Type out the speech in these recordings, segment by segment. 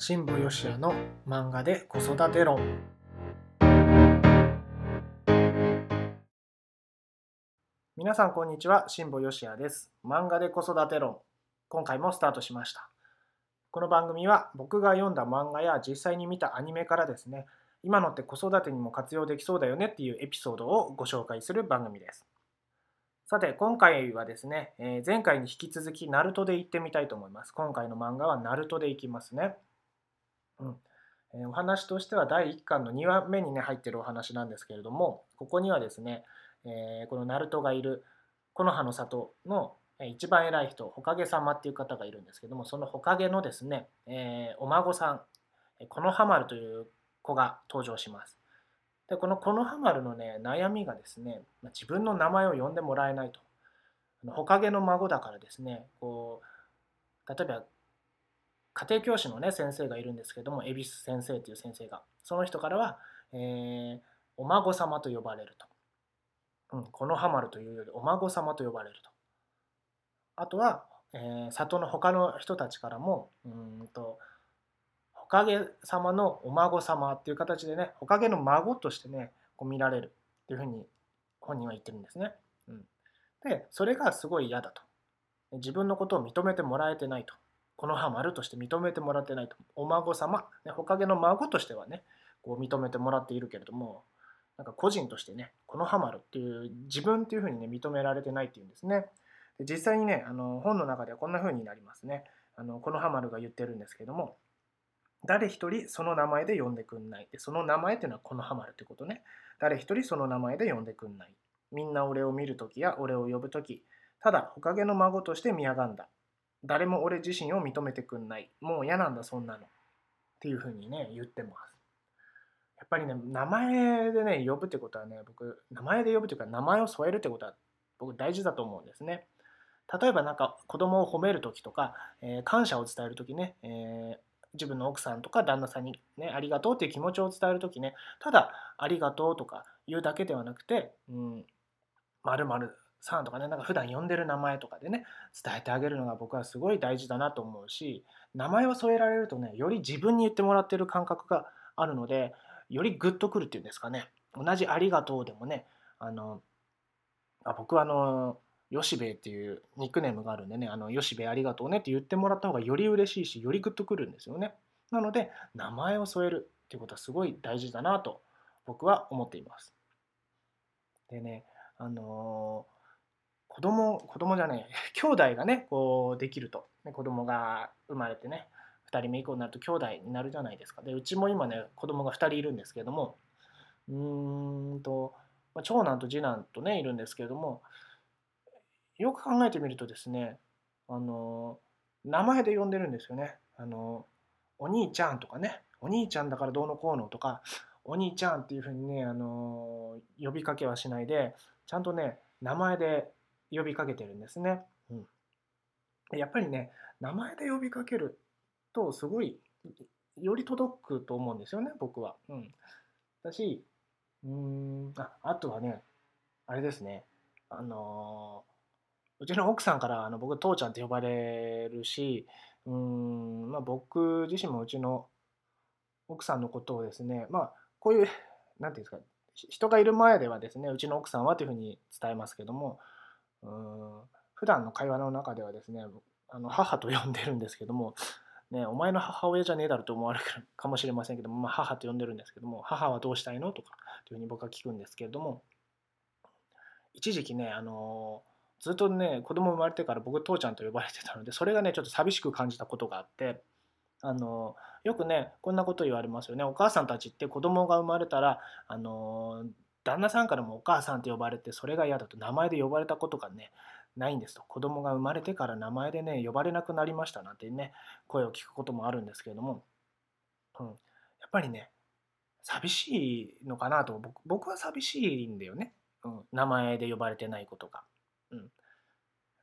新保義也の漫画で子育て論。皆さんこんにちは新保義也です。漫画で子育て論。今回もスタートしました。この番組は僕が読んだ漫画や実際に見たアニメからですね今のって子育てにも活用できそうだよねっていうエピソードをご紹介する番組です。さて今回はですね、え前回に引き続きナルトで行ってみたいと思います。今回の漫画はナルトで行きますね。うん。えーお話としては第1巻の2話目にね入ってるお話なんですけれどもここにはですね、えーこのナルトがいる木の葉の里のえ一番偉い人ほかげ様っていう方がいるんですけどもそのほかげのですね、えーお孫さんえーこのはまるという子が登場します。でこのこのはまるのね悩みがですねまあ自分の名前を呼んでもらえないと。あのほかげの孫だからですねこう例えば家庭教師のね先生がいるんですけども恵比寿先生という先生がその人からは、えーお孫様と呼ばれると、うん、このはまるというよりお孫様と呼ばれると。あとは、えー里の他の人たちからもうんとほかげ様のお孫様っていう形でねほかげの孫としてねこう見られるっていうふうに本人は言ってるんですね、うん、でそれがすごい嫌だと。自分のことを認めてもらえてないと。この葉丸として認めてもらってないと。お孫様ねほかげの孫としてはねこう認めてもらっているけれどもなんか個人としてねこの葉丸っていう自分っていうふうにね認められてないっていうんですね。で実際にねあの本の中ではこんな風になりますね。あのこの葉丸が言ってるんですけども誰一人その名前で呼んでくんない。でその名前っていうのはこの葉丸ってことね。誰一人その名前で呼んでくんない。みんな俺を見るときや俺を呼ぶときただほかげの孫として見やがんだ。誰も俺自身を認めてくんない。もう嫌なんだそんなの。っていうふうにね言ってます。やっぱりね名前でね呼ぶってことはね僕名前で呼ぶというか名前を添えるってことは僕大事だと思うんですね。例えばなんか子供を褒めるときとか、えー感謝を伝えるときね、えー自分の奥さんとか旦那さんにねありがとうっていう気持ちを伝えるときねただありがとうとか言うだけではなくてうん〇〇さんとかねなんか普段呼んでる名前とかでね伝えてあげるのが僕はすごい大事だなと思うし名前を添えられるとねより自分に言ってもらってる感覚があるのでよりグッとくるっていうんですかね同じ「ありがとう」でもねあのあ僕はあのよしべっていうニックネームがあるんでね、あのよしべありがとうねって言ってもらった方がより嬉しいし、よりグッとくるんですよね。なので、名前を添えるっていうことはすごい大事だなと僕は思っています。でね、あのー子供、子供じゃねえ、兄弟がね、こうできると、ね、子供が生まれてね、2人目以降になると兄弟になるじゃないですか。で、うちも今ね、子供が2人いるんですけれども、うーんと、まあ長男と次男とね、いるんですけれども、よく考えてみるとですね、あの名前で呼んでるんですよね。あのお兄ちゃんとかね、お兄ちゃんだからどうのこうのとか、お兄ちゃんっていうふうにね、あの呼びかけはしないで、ちゃんとね、名前で呼びかけてるんですね。うん、でやっぱりね、名前で呼びかけると、すごい、より届くと思うんですよね、僕は。うん、だし、んあ、あとはね、あれですね、あのうちの奥さんからあの僕父ちゃんって呼ばれるしうーん、まあ、僕自身もうちの奥さんのことをですねまあこういうなんていうんですかひ人がいる前ではですねうちの奥さんはというふうに伝えますけどもうん。普段の会話の中ではですねあの母と呼んでるんですけども、ね、お前の母親じゃねえだろと思われるかもしれませんけども、まあ、母と呼んでるんですけども母はどうしたいのとかというふうに僕は聞くんですけれども一時期ねあのずっとね子供生まれてから僕父ちゃんと呼ばれてたのでそれがねちょっと寂しく感じたことがあってあのよくねこんなこと言われますよね。お母さんたちって子供が生まれたらあの旦那さんからもお母さんって呼ばれてそれが嫌だと名前で呼ばれたことがねないんですと。子供が生まれてから名前でね呼ばれなくなりましたなんてね声を聞くこともあるんですけれども、うん、やっぱりね寂しいのかなと。僕僕は寂しいんだよね、うん、名前で呼ばれてないことが。うん、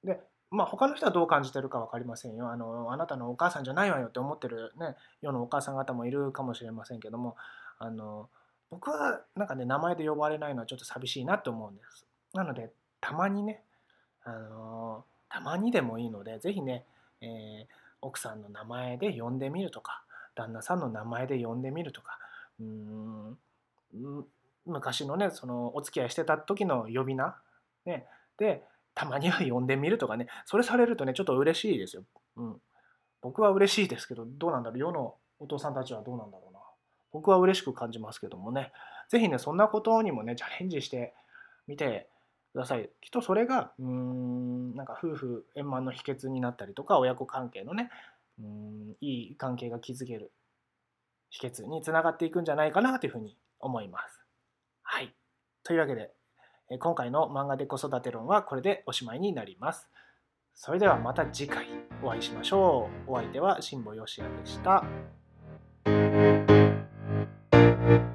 でまあ他の人はどう感じてるか分かりませんよ。あのあなたのお母さんじゃないわよって思ってるね世のお母さん方もいるかもしれませんけどもあの僕はなんかね名前で呼ばれないのはちょっと寂しいなって思うんですなのでたまにねあのたまにでもいいのでぜひね、えー奥さんの名前で呼んでみるとか旦那さんの名前で呼んでみるとかうん昔のねそのお付き合いしてた時の呼び名、ね、でたまには呼んでみるとかねそれされるとねちょっと嬉しいですよ。うん、僕は嬉しいですけどどうなんだろう？世のお父さんたちはどうなんだろうな。僕は嬉しく感じますけどもね是非ねそんなことにもねチャレンジしてみてください。きっとそれがうーんなんか夫婦円満の秘訣になったりとか親子関係のねうんいい関係が築ける秘訣につながっていくんじゃないかなというふうに思います。はい。というわけで今回の漫画で子育て論はこれでおしまいになります。それではまた次回お会いしましょう。お相手は辛坊よしやでした。Thank you.